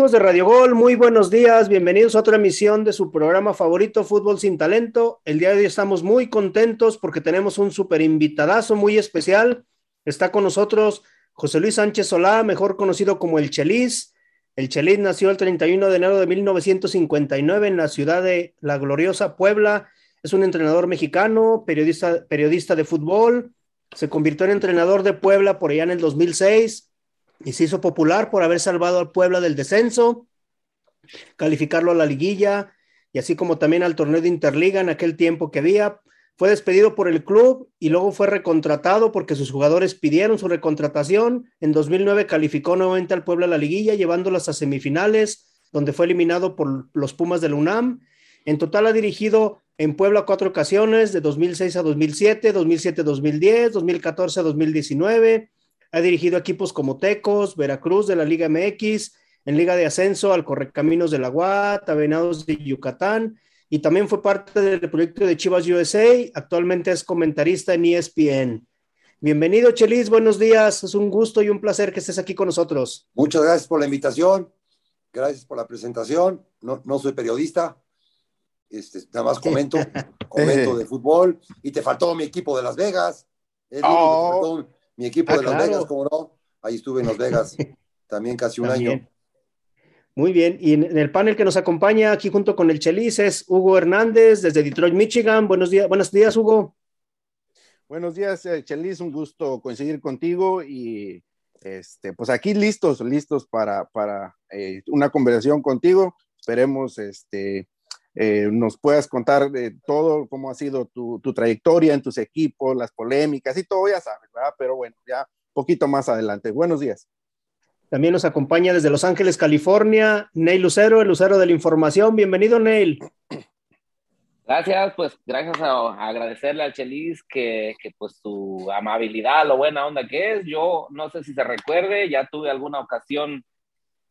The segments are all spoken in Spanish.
Amigos de Radio Gol, muy buenos días, bienvenidos a otra emisión de su programa favorito Fútbol sin Talento. El día de hoy estamos muy contentos porque tenemos un súper invitadazo muy especial. Está con nosotros José Luis Sánchez Solá, mejor conocido como el Chelis. El Chelis nació el 31 de enero de 1959 en la ciudad de La Gloriosa Puebla. Es un entrenador mexicano, periodista, periodista de fútbol. Se convirtió en entrenador de Puebla por allá en el 2006 y se hizo popular por haber salvado al Puebla del descenso, calificarlo a la liguilla y así como también al torneo de Interliga en aquel tiempo que había. Fue despedido por el club y luego fue recontratado porque sus jugadores pidieron su recontratación. En 2009 calificó nuevamente al Puebla a la liguilla, llevándolas a semifinales, donde fue eliminado por los Pumas del UNAM. En total ha dirigido en Puebla cuatro ocasiones, de 2006 a 2007, 2007-2010, 2014-2019 ha dirigido equipos como Tecos, Veracruz de la Liga MX, en Liga de Ascenso al Correcaminos de la UAT, Venados de Yucatán, y también fue parte del proyecto de Chivas USA. Actualmente es comentarista en ESPN. Bienvenido, Chelis. Buenos días. Es un gusto y un placer que estés aquí con nosotros. Muchas gracias por la invitación. Gracias por la presentación. No, no soy periodista. Este, nada más comento, comento de fútbol. Y te faltó mi equipo de Las Vegas. Oh. Mi equipo ah, de Las Vegas, como no, ahí estuve en Las Vegas también casi un año. Muy bien, y en el panel que nos acompaña aquí junto con el Chelis es Hugo Hernández desde Detroit, Michigan. Buenos días, buenos días, Hugo. Buenos días, eh, Chelis, un gusto coincidir contigo y este, pues aquí listos, listos para, para eh, una conversación contigo. Esperemos este, eh, nos puedas contar de todo, cómo ha sido tu, trayectoria en tus equipos, las polémicas y todo, ya sabes, ¿verdad? Pero bueno, ya poquito más adelante. Buenos días. También nos acompaña desde Los Ángeles, California, Neil Lucero, el Lucero de la Información. Bienvenido, Neil. Gracias, pues gracias a, agradecerle al Chelis que, que, pues su amabilidad, lo buena onda que es. Yo no sé si se recuerde, ya tuve alguna ocasión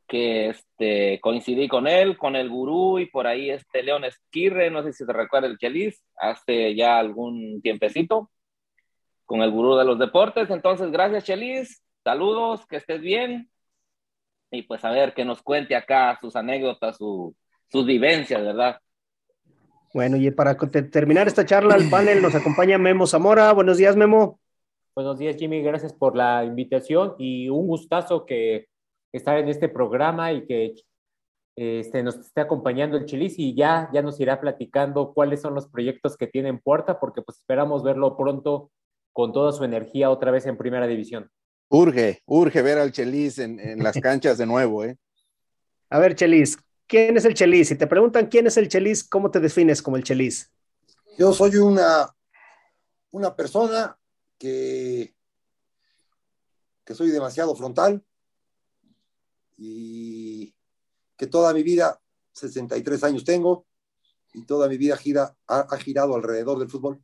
que este, coincidí con él, con el gurú y por ahí este León Esquirre, no sé si se recuerda el Chelis, hace ya algún tiempecito, con el gurú de los deportes. Entonces, gracias Chelis, saludos, que estés bien. Y pues a ver, que nos cuente acá sus anécdotas, sus vivencias, ¿verdad? Bueno, y para terminar esta charla al panel nos acompaña Memo Zamora. Buenos días, Memo. Buenos días, Jimmy. Gracias por la invitación y un gustazo que estar en este programa y que este, nos esté acompañando el Chilis y ya, ya nos irá platicando cuáles son los proyectos que tiene en puerta, porque pues esperamos verlo pronto con toda su energía otra vez en primera división. Urge, urge ver al Chelis en, en las canchas de nuevo, ¿eh? A ver, Chelis, ¿quién es el Chelis? Si te preguntan quién es el Chelis, ¿cómo te defines como el Chelis? Yo soy una, una persona que, que soy demasiado frontal, y que toda mi vida, 63 años tengo, y toda mi vida gira, ha, girado alrededor del fútbol,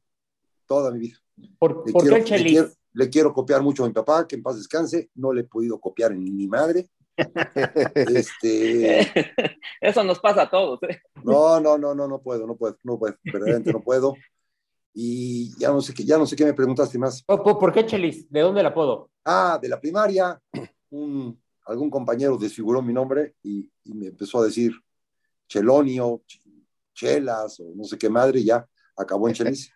toda mi vida. ¿Por, qué el le quiero, copiar mucho a mi papá, que en paz descanse, no le he podido copiar ni mi madre. este... Eso nos pasa a todos. ¿eh? No, no, no, no, no puedo, no puedo, no puedo, verdaderamente no puedo. Y ya no sé qué, ya no sé qué me preguntaste más. ¿Por, qué Chelis? ¿De dónde el apodo? Ah, de la primaria, un, algún compañero desfiguró mi nombre y, me empezó a decir Chelonio, Chelas o no sé qué madre, y ya acabó en Chelis.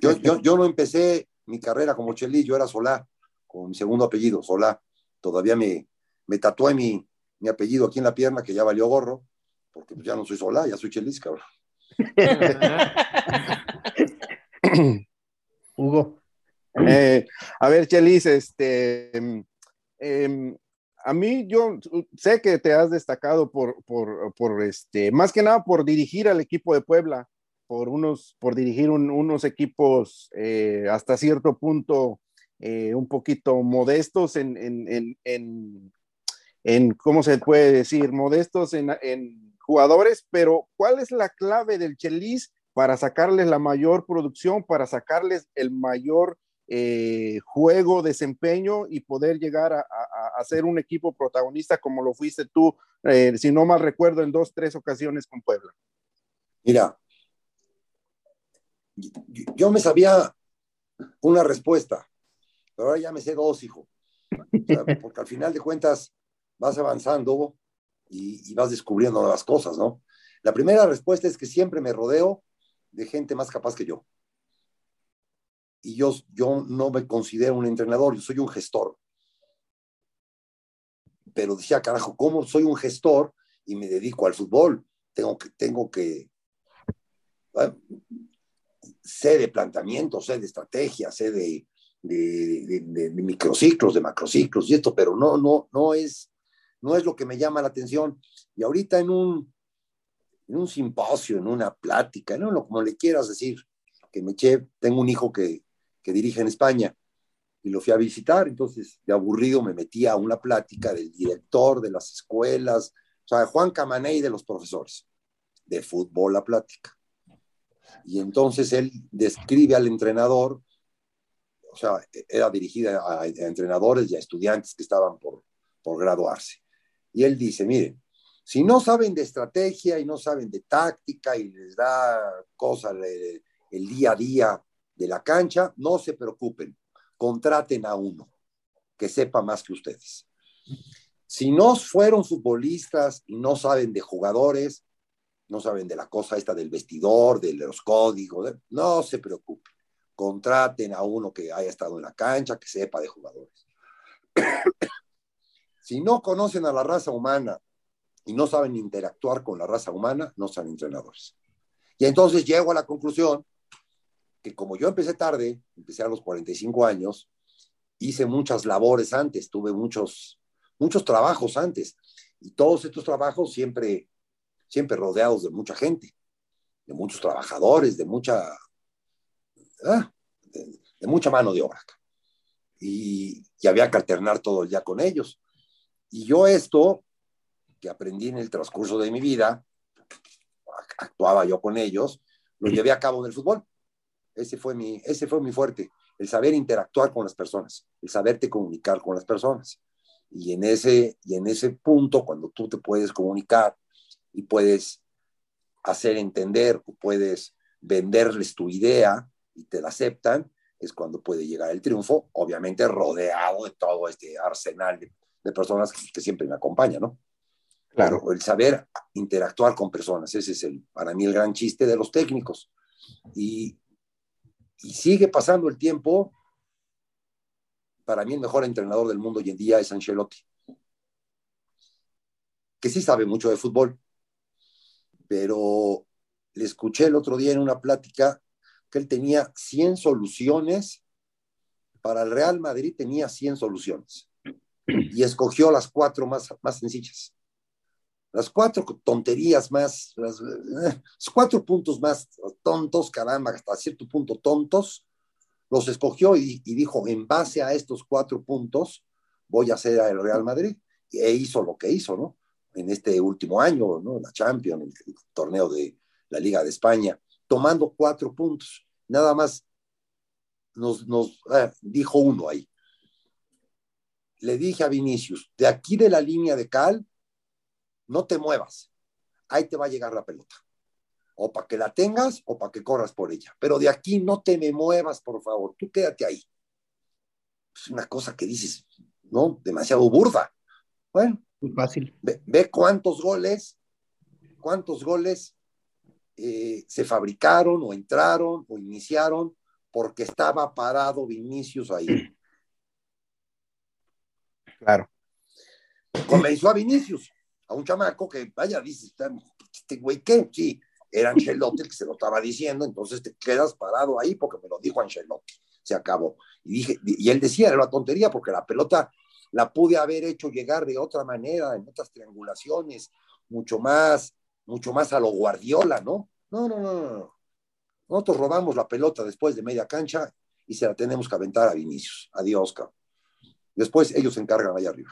Yo, yo, no empecé mi carrera como Chelis, yo era Solá, con mi segundo apellido, Solá. Todavía me, me tatué mi, mi apellido aquí en la pierna, que ya valió gorro, porque ya no soy Solá, ya soy Chelis, cabrón. Hugo. Eh, a ver, Chelis, este, em, a mí yo sé que te has destacado por, por, este, más que nada por dirigir al equipo de Puebla, por unos, por dirigir unos equipos eh, hasta cierto punto eh, un poquito modestos en, en, en, en, ¿cómo se puede decir? Modestos en, jugadores, pero ¿cuál es la clave del Chelis para sacarles la mayor producción, para sacarles el mayor eh, juego, desempeño y poder llegar a, ser un equipo protagonista como lo fuiste tú, eh, si no mal recuerdo, en dos, tres ocasiones con Puebla. Mira, yo me sabía una respuesta, pero ahora ya me sé dos, hijo. porque al final de cuentas vas avanzando y, y vas descubriendo nuevas cosas, ¿no? La primera respuesta es que siempre me rodeo de gente más capaz que yo. Y yo, yo no me considero un entrenador, yo soy un gestor. Pero decía, carajo, ¿cómo soy un gestor y me dedico al fútbol? Tengo que, tengo que, ah, sé de planteamiento, sé de estrategia, sé de, de, microciclos, de macrociclos y esto, pero no, no, no es, no es lo que me llama la atención. Y ahorita en un, en un simposio, en una plática, no, como le quieras decir, que me eché, tengo un hijo que, que dirige en España y lo fui a visitar, entonces de aburrido me metí a una plática del director de las escuelas, o sea, Juan Camaney de los profesores, de fútbol la plática. Y entonces él describe al entrenador, o sea, era dirigida a, entrenadores y a estudiantes que estaban por, por graduarse. Y él dice, miren, si no saben de estrategia y no saben de táctica y les da cosa el día a día de la cancha, no se preocupen, contraten a uno que sepa más que ustedes. Si no fueron futbolistas y no saben de jugadores, no saben de la cosa esta del vestidor, de los códigos, no se preocupen. Contraten a uno que haya estado en la cancha, que sepa de jugadores. si no conocen a la raza humana y no saben interactuar con la raza humana, no son entrenadores. Y entonces llego a la conclusión que como yo empecé tarde, empecé a los 45 años, hice muchas labores antes, tuve muchos, muchos trabajos antes, y todos estos trabajos siempre, siempre rodeados de mucha gente, de muchos trabajadores, de mucha, ah, de, mucha mano de obra. Y, y había que alternar todo el día con ellos. Y yo esto, que aprendí en el transcurso de mi vida, actuaba yo con ellos, lo llevé a cabo en el fútbol. Ese fue mi, ese fue mi fuerte, el saber interactuar con las personas, el saberte comunicar con las personas. Y en ese, y en ese punto, cuando tú te puedes comunicar y puedes hacer entender o puedes venderles tu idea y te la aceptan, es cuando puede llegar el triunfo, obviamente rodeado de todo este arsenal de, de personas que, que, siempre me acompañan, ¿no? Claro. el saber interactuar con personas, ese es el, para mí el gran chiste de los técnicos. Y, y sigue pasando el tiempo. Para mí el mejor entrenador del mundo hoy en día es Ancelotti, que sí sabe mucho de fútbol, pero le escuché el otro día en una plática que él tenía 100 soluciones, para el Real Madrid tenía 100 soluciones y escogió las cuatro más, más sencillas las cuatro tonterías más, los cuatro puntos más tontos, caramba, hasta cierto punto tontos, los escogió y, dijo, en base a estos cuatro puntos, voy a hacer al Real Madrid. E hizo lo que hizo, ¿no? En este último año, ¿no? La Champions, el, torneo de la Liga de España, tomando cuatro puntos. Nada más nos, nos eh, dijo uno ahí. Le dije a Vinicius, de aquí de la línea de cal, no te muevas, ahí te va a llegar la pelota. O para que la tengas o para que corras por ella. Pero de aquí no te me muevas, por favor, tú quédate ahí. Es una cosa que dices, ¿no? Demasiado burda. Bueno, muy fácil. Ve, ve cuántos goles, cuántos goles eh, se fabricaron o entraron o iniciaron porque estaba parado Vinicius ahí. Claro. Convenció a Vinicius a un chamaco que, vaya, dice, este güey, ¿qué? Sí, era Ancelotti el que se lo estaba diciendo, entonces te quedas parado ahí porque me lo dijo Ancelotti, se acabó. Y, dije, y él decía, era una tontería porque la pelota la pude haber hecho llegar de otra manera, en otras triangulaciones, mucho más, mucho más a lo Guardiola, ¿no? No, no, no, no. Nosotros robamos la pelota después de media cancha y se la tenemos que aventar a Vinicius. Adiós, cabrón. Después ellos se encargan allá arriba.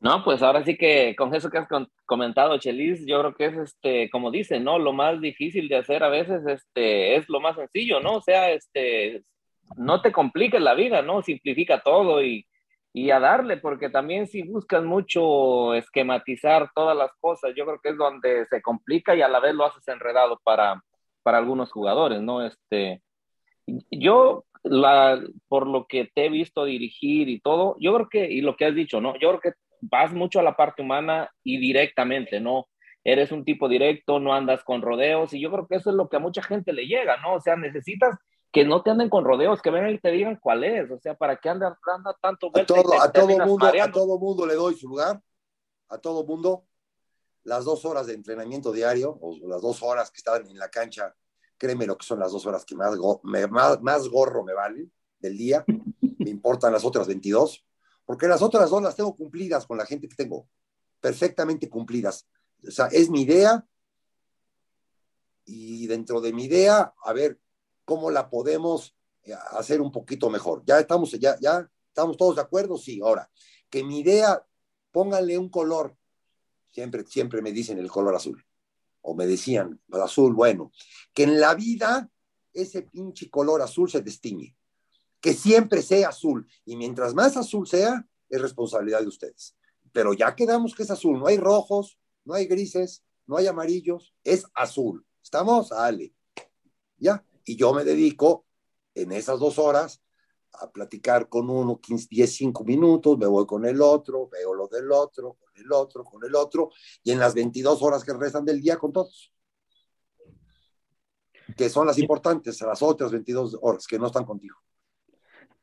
No, pues ahora sí que con eso que has comentado, Chelis, yo creo que es este, como dicen, ¿no? Lo más difícil de hacer a veces este, es lo más sencillo, ¿no? O sea, este, no te compliques la vida, ¿no? Simplifica todo y, y a darle, porque también si buscas mucho esquematizar todas las cosas, yo creo que es donde se complica y a la vez lo haces enredado para, para algunos jugadores, ¿no? Este, yo la, por lo que te he visto dirigir y todo, yo creo que, y lo que has dicho, ¿no? Yo creo que vas mucho a la parte humana y directamente, ¿no? Eres un tipo directo, no andas con rodeos, y yo creo que eso es lo que a mucha gente le llega, ¿no? O sea, necesitas que no te anden con rodeos, que vengan y te digan cuál es, o sea, para qué anda, anda tanto a todo, a todo mundo, a todo mundo le doy su lugar, a todo mundo, las dos horas de entrenamiento diario, o las dos horas que estaban en la cancha, créeme lo que son las dos horas que más, más, más gorro me valen del día, me importan las otras 22, porque las otras dos las tengo cumplidas con la gente que tengo, perfectamente cumplidas. O sea, es mi idea y dentro de mi idea, a ver, cómo la podemos eh, hacer un poquito mejor. Ya estamos, ya, ya estamos todos de acuerdo, sí. Ahora, que mi idea, pónganle un color. Siempre, siempre me dicen el color azul. O me decían, el azul, bueno. Que en la vida ese pinche color azul se destiñe. Que siempre sea azul. Y mientras más azul sea, es responsabilidad de ustedes. Pero ya quedamos que es azul. No hay rojos, no hay grises, no hay amarillos. Es azul. ¿Estamos? Ale. Ya. Y yo me dedico en esas dos horas a platicar con uno 15, 10, 5 minutos, me voy con el otro, veo lo del otro, con el otro, con el otro, y en las 22 horas que restan del día con todos. Que son las importantes, las otras 22 horas que no están contigo.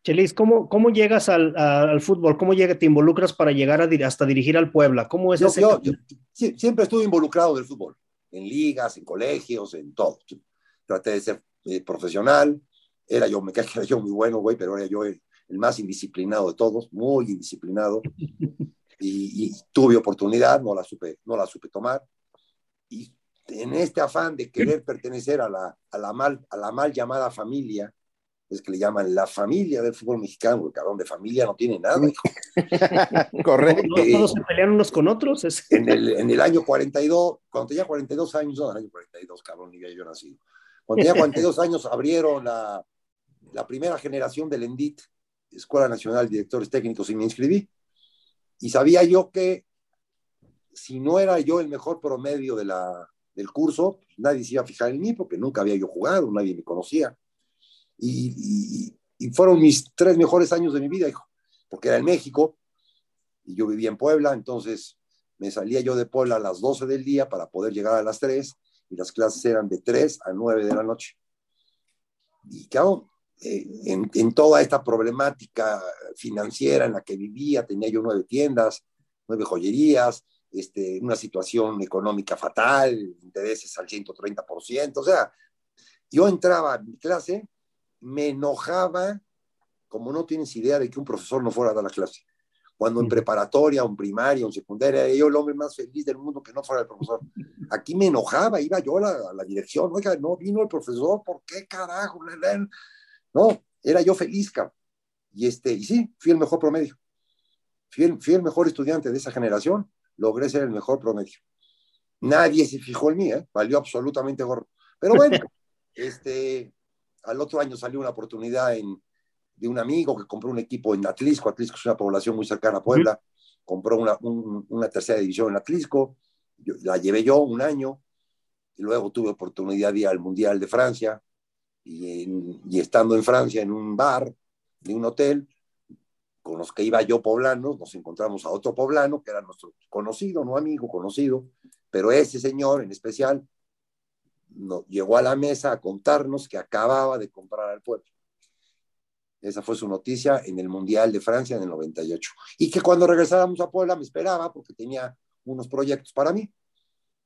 Chelis, ¿cómo, cómo llegas al, al, fútbol? ¿Cómo llega, te involucras para llegar a, hasta dirigir al Puebla? ¿Cómo es yo, ese? Yo, yo, siempre estuve involucrado del fútbol, en ligas, en colegios, en todo. Traté de ser eh, profesional. Era yo, me cae que era yo muy bueno, güey, pero era yo el, más indisciplinado de todos, muy indisciplinado. Y, tuve oportunidad, no la supe, no la supe tomar. Y en este afán de querer pertenecer a la, a la, mal, a la mal llamada familia, es que le llaman la familia del fútbol mexicano, porque cabrón de familia no tiene nada. Correcto. ¿No, todos se pelean unos con otros? En, el, en el año 42, cuando tenía 42 años, no, en el año 42, cabrón, ni había yo nacido. Cuando tenía 42 años abrieron la, la primera generación del ENDIT, Escuela Nacional de Directores Técnicos, y me inscribí. Y sabía yo que si no era yo el mejor promedio de del curso, pues nadie se iba a fijar en mí porque nunca había yo jugado, nadie me conocía. Y, y, fueron mis tres mejores años de mi vida, hijo, porque era en México y yo vivía en Puebla, entonces me salía yo de Puebla a las 12 del día para poder llegar a las 3 y las clases eran de 3 a 9 de la noche. Y claro, en, en, toda esta problemática financiera en la que vivía, tenía yo nueve tiendas, nueve joyerías, este, una situación económica fatal, intereses al 130%, o sea, yo entraba a mi clase, me enojaba, como no tienes idea de que un profesor no fuera a dar la clase. Cuando en preparatoria, o en primaria, en secundaria, era yo el hombre más feliz del mundo que no fuera el profesor. Aquí me enojaba, iba yo a la, a la dirección, oiga, no vino el profesor, ¿por qué carajo? No, era yo feliz, cabrón. Y, este, y sí, fui el mejor promedio. Fui el, fui el mejor estudiante de esa generación, logré ser el mejor promedio. Nadie se fijó en mí, ¿eh? valió absolutamente gorro. Pero bueno, este, al otro año salió una oportunidad en, de un amigo que compró un equipo en Atlisco. Atlisco es una población muy cercana a Puebla. Compró una, una tercera división en Atlisco. la llevé yo un año. Y luego tuve oportunidad de ir al Mundial de Francia. Y, estando en Francia en un bar de un hotel, con los que iba yo poblanos, nos encontramos a otro poblano que era nuestro conocido, no amigo, conocido, pero ese señor en especial nos llegó a la mesa a contarnos que acababa de comprar al pueblo. Esa fue su noticia en el Mundial de Francia en el 98. Y que cuando regresáramos a Puebla me esperaba porque tenía unos proyectos para mí.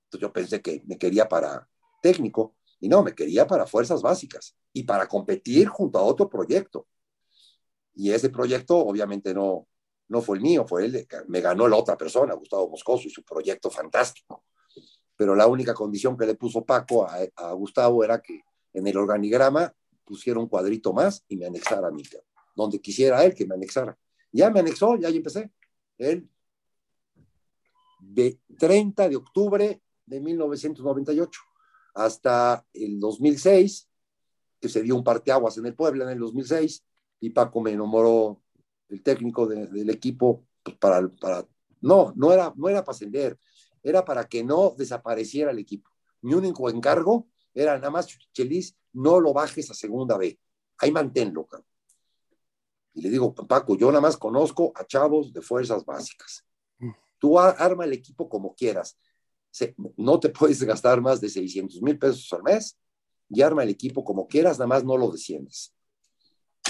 Entonces yo pensé que me quería para técnico y no, me quería para fuerzas básicas y para competir junto a otro proyecto. Y ese proyecto obviamente no, no fue el mío, fue el de, me ganó la otra persona, Gustavo Moscoso, y su proyecto fantástico. Pero la única condición que le puso Paco a, Gustavo era que en el organigrama pusiera un cuadrito más y me anexara a mí, donde quisiera él que me anexara. Ya me anexó, ya empecé. Él, de 30 de octubre de 1998 hasta el 2006, que se dio un parteaguas en el Puebla en el 2006, y Paco me enamoró el técnico de, del equipo pues, para, para, no, no era, no era para ascender, era para que no desapareciera el equipo. Mi único encargo era nada más, Chelis, no lo bajes a segunda B. ahí manténlo, cabrón. Y le digo, Paco, yo nada más conozco a chavos de fuerzas básicas. Tú arma el equipo como quieras. No te puedes gastar más de 600 mil pesos al mes y arma el equipo como quieras, nada más no lo desciendes.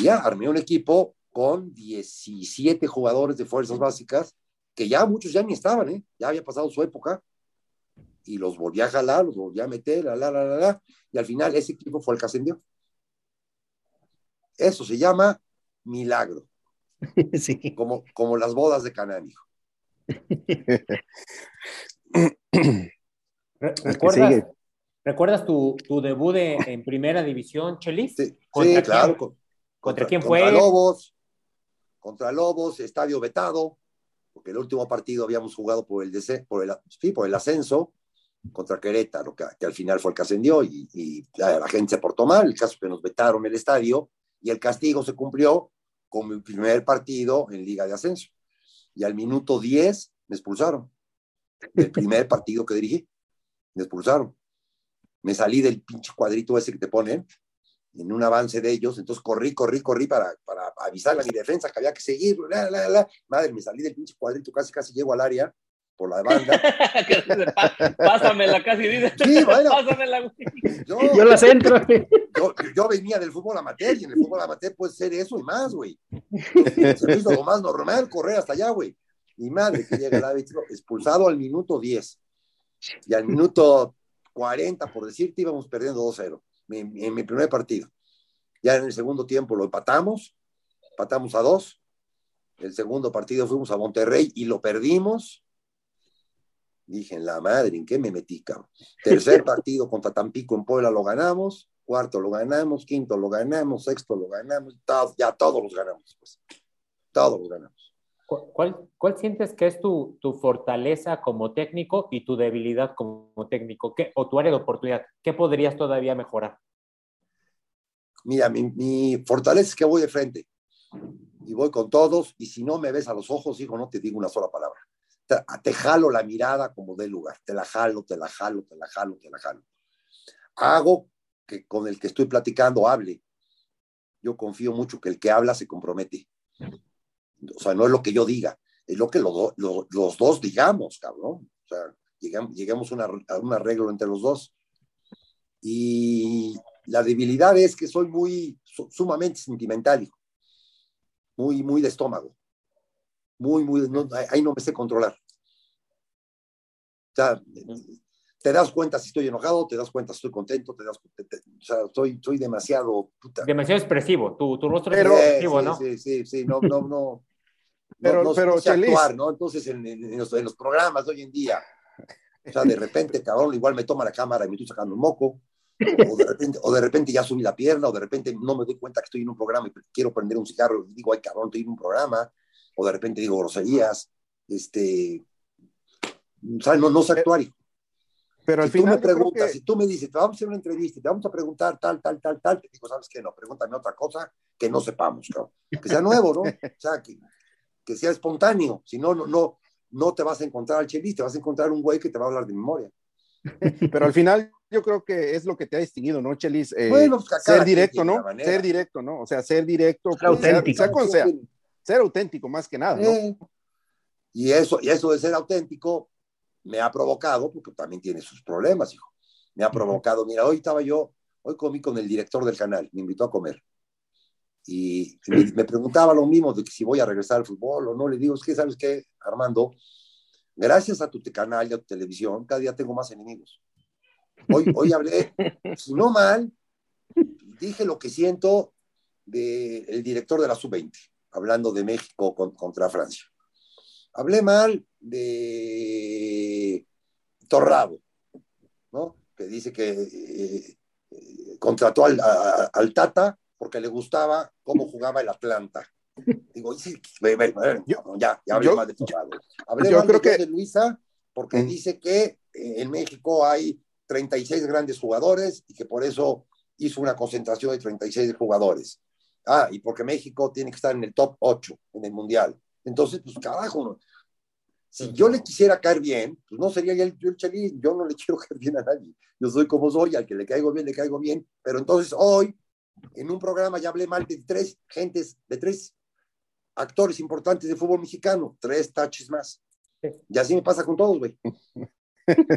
Ya armé un equipo con 17 jugadores de fuerzas básicas, que ya muchos ya ni estaban, ¿eh? ya había pasado su época, y los volví a jalar, los volví a meter, la, la, la, la, la, y al final ese equipo fue el que ascendió. Eso se llama milagro. Sí. Como, como las bodas de Canaán, hijo. ¿Recuerdas, ¿Recuerdas tu, tu debut en primera división, Chelis? Sí, claro. ¿Contra, quién fue? Contra Lobos, contra Lobos, estadio vetado, porque el último partido habíamos jugado por el, por el, sí, por el ascenso contra Querétaro, que, que, al final fue el que ascendió y, y la, gente se portó mal, el caso es que nos vetaron el estadio y el castigo se cumplió con mi primer partido en Liga de Ascenso. Y al minuto 10 me expulsaron. El primer partido que dirigí, me expulsaron. Me salí del pinche cuadrito ese que te ponen en un avance de ellos, entonces corrí, corrí, corrí para, para avisarle a mi defensa que había que seguir, madre, me salí del pinche cuadrito, casi, casi llego al área por la banda. Pásamela casi, dice. Sí, bueno. Pásamela, yo, yo la centro. Yo, yo, venía del fútbol amateur y en el fútbol amateur puede ser eso y más, güey. Se me hizo lo más normal correr hasta allá, güey. Mi madre que llega el árbitro expulsado al minuto 10 y al minuto 40, por decirte, íbamos perdiendo 2-0 en mi primer partido. Ya en el segundo tiempo lo empatamos, empatamos a dos. El segundo partido fuimos a Monterrey y lo perdimos. Dije, en la madre, ¿en qué me metí, cabrón? Tercer partido contra Tampico en Puebla lo ganamos, cuarto lo ganamos, quinto lo ganamos, sexto lo ganamos, ya todos los ganamos, pues. Todos los ganamos. ¿Cuál, ¿Cuál, sientes que es tu, tu, fortaleza como técnico y tu debilidad como técnico? ¿Qué, o tu área de oportunidad? ¿Qué podrías todavía mejorar? Mira, mi, mi, fortaleza es que voy de frente y voy con todos y si no me ves a los ojos, hijo, no te digo una sola palabra. Te, te jalo la mirada como de lugar, te la jalo, te la jalo, te la jalo, te la jalo. Hago que con el que estoy platicando hable. Yo confío mucho que el que habla se compromete o sea, no es lo que yo diga, es lo que los dos digamos, cabrón. O sea, llegamos, una, a un arreglo entre los dos. Y la debilidad es que soy muy, sumamente sentimental, hijo. Muy, muy de estómago. Muy, muy, ahí no me sé controlar. O sea, te das cuenta si estoy enojado, te das cuenta si estoy contento, te das o sea, soy, soy demasiado... Demasiado expresivo, tu, tu rostro es expresivo, ¿no? Sí, sí, sí, no, no, no, pero, no, pero actuar, ¿no? Entonces, en, los, en, los, programas de hoy en día, o sea, de repente, cabrón, igual me toma la cámara y me estoy sacando un moco, o de repente, o de repente ya subí la pierna, o de repente no me doy cuenta que estoy en un programa y quiero prender un cigarro y digo, ay, cabrón, estoy en un programa, o de repente digo groserías, este, o sea, no, no sé actuar, Pero al si final tú me preguntas, si tú me dices, te vamos a hacer una entrevista, te vamos a preguntar tal, tal, tal, tal, te digo, ¿sabes qué? No, pregúntame otra cosa que no sepamos, cabrón. Que sea nuevo, ¿no? O sea, que, que sea espontáneo, si no, no, no, no te vas a encontrar al chelista, te vas a encontrar un güey que te va a hablar de memoria. Pero al final yo creo que es lo que te ha distinguido, ¿no, Chelis? Eh, bueno, pues, ser directo, ¿no? Ser directo, ¿no? O sea, ser directo. Ser auténtico. Sea, ser auténtico más que nada, ¿no? Y eso, y eso de ser auténtico me ha provocado, porque también tiene sus problemas, hijo. Me ha provocado, mira, hoy estaba yo, hoy comí con el director del canal, me invitó a comer y me, preguntaba lo mismo de que si voy a regresar al fútbol o no. Le digo, es que, ¿sabes qué, Armando? Gracias a tu canal y a tu televisión, cada día tengo más enemigos. Hoy, hoy hablé, si no mal, dije lo que siento del director de la sub-20, hablando de México contra Francia. Hablé mal de Torrado, ¿no? Que dice que eh, eh, contrató al, al Tata porque le gustaba cómo jugaba el Atlanta. Digo, sí, ya, ya hablé más de Torrado. Hablé yo creo de, que... de Luisa porque mm. dice que eh, en México hay 36 grandes jugadores y que por eso hizo una concentración de 36 jugadores. Ah, y porque México tiene que estar en el top 8 en el Mundial. Entonces, pues carajo, si yo le quisiera caer bien, pues no sería yo el, yo el chelín, yo no le quiero caer bien a nadie. Yo soy como soy, al que le caigo bien, le caigo bien, pero entonces hoy en un programa ya hablé mal de tres gentes, de tres actores importantes de fútbol mexicano, tres taches más. Y así me pasa con todos, güey.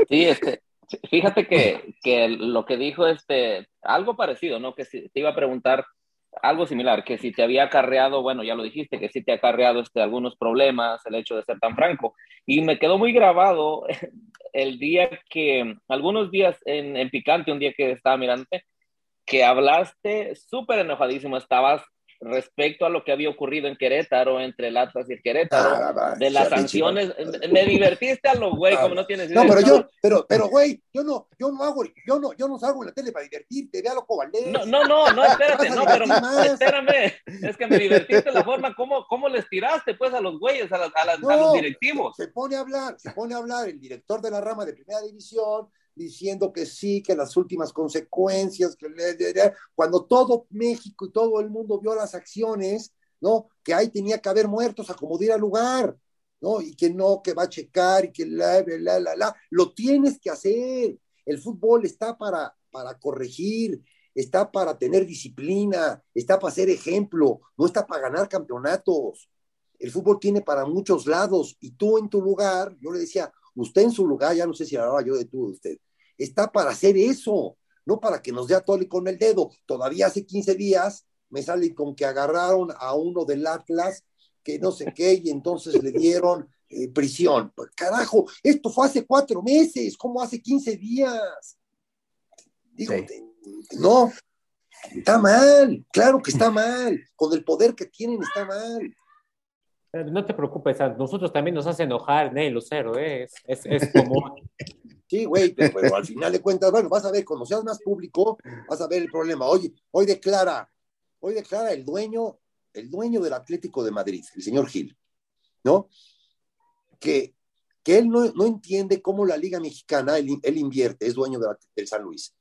Sí, este, fíjate que, que, lo que dijo este, algo parecido, ¿no? Que si, te iba a preguntar algo similar, que si te había acarreado, bueno, ya lo dijiste, que si te ha acarreado este, algunos problemas, el hecho de ser tan franco. Y me quedó muy grabado el día que, algunos días en, en Picante, un día que estaba mirante, que hablaste súper enojadísimo, estabas respecto a lo que había ocurrido en Querétaro, entre el Atlas y el Querétaro, ah, de las sanciones. Me divertiste a lo güey, como no tienes idea. No, pero yo, pero, pero güey, yo no, yo no hago, yo no, yo no salgo en la tele para divertirte, vea loco Valdés. No, no, no, no espérate, no, pero espérame, es que me divertiste la forma como, cómo les tiraste pues a los güeyes, a, a, los directivos. Se pone a hablar, se pone a hablar el director de la rama de primera división, diciendo que sí, que las últimas consecuencias, que cuando todo México y todo el mundo vio las acciones, ¿no? Que ahí tenía que haber muertos a como diera lugar, ¿no? Y que no, que va a checar y que la, la, la, la, lo tienes que hacer. El fútbol está para, para corregir, está para tener disciplina, está para ser ejemplo, no está para ganar campeonatos. El fútbol tiene para muchos lados y tú en tu lugar, yo le decía, Usted en su lugar, ya no sé si hablaba yo de tú, usted, está para hacer eso, no para que nos dé a tole con el dedo. Todavía hace 15 días me sale con que agarraron a uno del Atlas, que no sé qué, y entonces le dieron eh, prisión. Pues, carajo, esto fue hace cuatro meses, ¿cómo hace 15 días? Digo, no, está mal, claro que está mal, con el poder que tienen está mal. No te preocupes, nosotros también nos hace enojar, Ney Lucero, ¿eh? es, es, común. Sí, güey, pero, al final de cuentas, bueno, vas a ver, cuando seas más público, vas a ver el problema. Hoy, hoy declara, hoy declara el dueño, el dueño del Atlético de Madrid, el señor Gil, ¿no? Que, que él no, no entiende cómo la Liga Mexicana, él, él invierte, es dueño de del San Luis.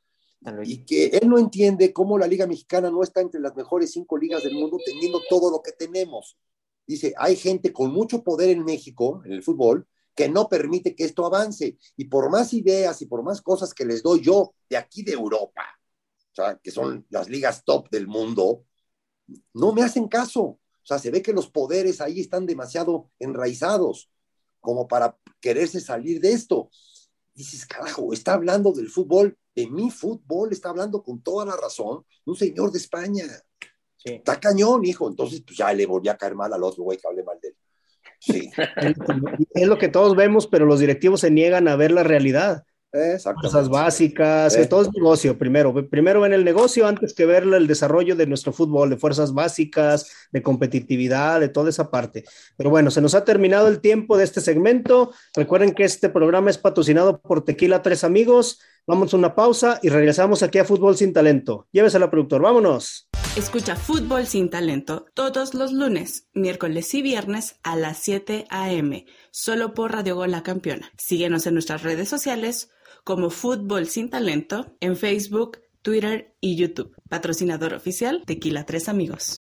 Y que él no entiende cómo la Liga Mexicana no está entre las mejores cinco ligas del mundo teniendo todo lo que tenemos dice, hay gente con mucho poder en México, en el fútbol, que no permite que esto avance. Y por más ideas y por más cosas que les doy yo de aquí de Europa, o sea, que son las ligas top del mundo, no me hacen caso. O sea, se ve que los poderes ahí están demasiado enraizados como para quererse salir de esto. Dices, carajo, está hablando del fútbol, de mi fútbol, está hablando con toda la razón un señor de España. Está cañón, hijo. Entonces, pues ya le volví a caer mal al otro güey que hable mal de él. Sí. es lo que todos vemos, pero los directivos se niegan a ver la realidad. Cosas básicas, todo es negocio primero. Primero ven el negocio antes que ver el desarrollo de nuestro fútbol, de fuerzas básicas, de competitividad, de toda esa parte. Pero bueno, se nos ha terminado el tiempo de este segmento. Recuerden que este programa es patrocinado por Tequila Tres Amigos. Vamos a una pausa y regresamos aquí a Fútbol Sin Talento. Llévesela, productor, vámonos. Escucha Fútbol Sin Talento todos los lunes, miércoles y viernes a las 7 a.m. solo por Radio Gol La Campeona. Síguenos en nuestras redes sociales como Fútbol Sin Talento en Facebook, Twitter y YouTube. Patrocinador oficial Tequila Tres Amigos.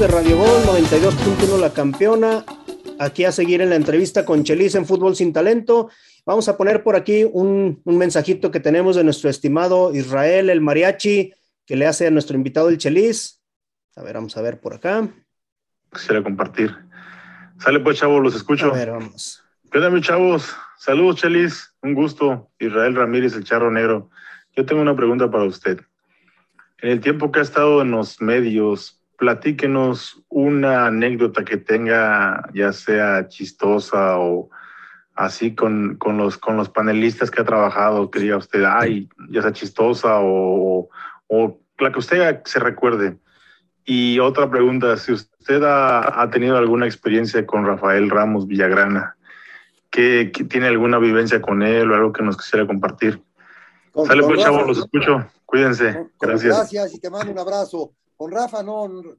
De Radio Gol 92.1 La Campeona, aquí a seguir en la entrevista con Chelis en Fútbol Sin Talento. Vamos a poner por aquí un, un, mensajito que tenemos de nuestro estimado Israel, el mariachi, que le hace a nuestro invitado el Chelis. A ver, vamos a ver por acá. Quisiera compartir. Sale pues, chavos, los escucho. A ver, vamos. ¿Qué onda, mis chavos? Saludos, Chelis. Un gusto. Israel Ramírez, el charro negro. Yo tengo una pregunta para usted. En el tiempo que ha estado en los medios, platíquenos una anécdota que tenga, ya sea chistosa o así con, con, los, con los panelistas que ha trabajado, que diga usted, ay, ya sea chistosa o, o la que usted se recuerde. Y otra pregunta, si usted ha, ha tenido alguna experiencia con Rafael Ramos Villagrana, que, que, tiene alguna vivencia con él o algo que nos quisiera compartir. Con, Sale pues, chavos, los escucho. Cuídense. Gracias. Gracias y te mando un abrazo. Con Rafa no,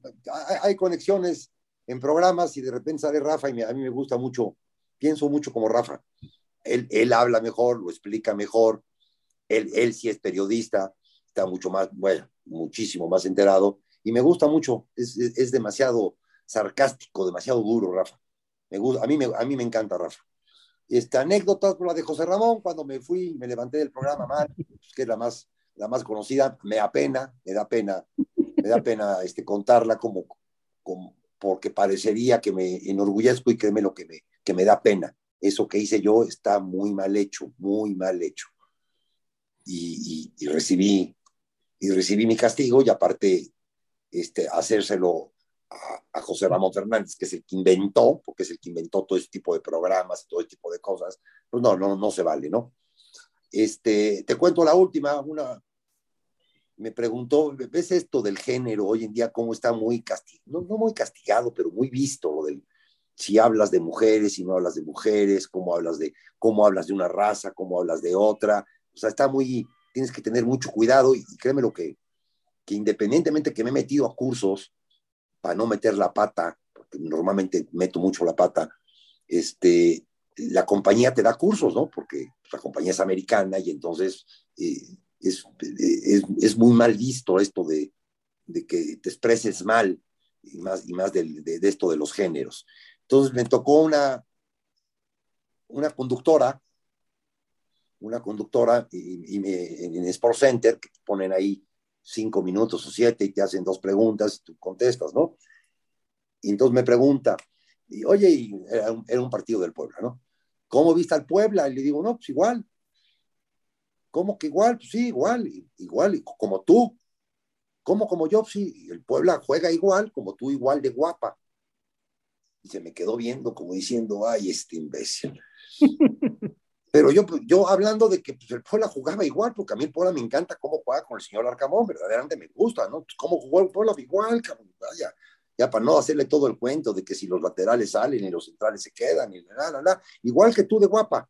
hay conexiones en programas y de repente sale Rafa y me, a mí me gusta mucho, pienso mucho como Rafa. Él, él habla mejor, lo explica mejor, él, él sí es periodista, está mucho más, bueno, muchísimo más enterado y me gusta mucho, es, es, demasiado sarcástico, demasiado duro, Rafa. Me gusta, a, mí me, a mí me encanta Rafa. Este, anécdotas por la de José Ramón, cuando me fui, me levanté del programa mal, pues, que es la más, la más conocida, me da pena, me da pena me da pena este, contarla como, como, porque parecería que me enorgullezco y créeme lo que me, que me da pena. Eso que hice yo está muy mal hecho, muy mal hecho. Y, y, y recibí, y recibí mi castigo y aparte este, hacérselo a, a, José Ramón Fernández, que es el que inventó, porque es el que inventó todo este tipo de programas, todo este tipo de cosas, pues no, no, no se vale, ¿no? Este, te cuento la última, una, me preguntó, ¿ves esto del género hoy en día cómo está muy castigado? No, muy castigado, pero muy visto, lo del, si hablas de mujeres, si no hablas de mujeres, cómo hablas de, cómo hablas de una raza, cómo hablas de otra, o sea, está muy, tienes que tener mucho cuidado y, y créeme lo que, que independientemente que me he metido a cursos para no meter la pata, porque normalmente meto mucho la pata, este, la compañía te da cursos, ¿no? Porque la compañía es americana y entonces eh, es, es, es, muy mal visto esto de, de, que te expreses mal y más, y más de, de, esto de los géneros. Entonces me tocó una, una conductora, una conductora en Sport Center, que ponen ahí cinco minutos o siete y te hacen dos preguntas y tú contestas, ¿no? Y entonces me pregunta, y, oye, era, un, era un partido del Puebla, ¿no? ¿Cómo viste al Puebla? Y le digo, no, pues igual, ¿Cómo que igual? Pues sí, igual, igual, como tú. ¿Cómo como yo? Sí, el Puebla juega igual, como tú, igual de guapa. Y se me quedó viendo como diciendo, ay, este imbécil. Pero yo, yo hablando de que pues, el Puebla jugaba igual, porque a mí el Puebla me encanta cómo juega con el señor Arcamón, verdaderamente me gusta, ¿no? Pues cómo jugó el Puebla igual, cabrón, vaya. Ya para no hacerle todo el cuento de que si los laterales salen y los centrales se quedan, y la, la, la, igual que tú de guapa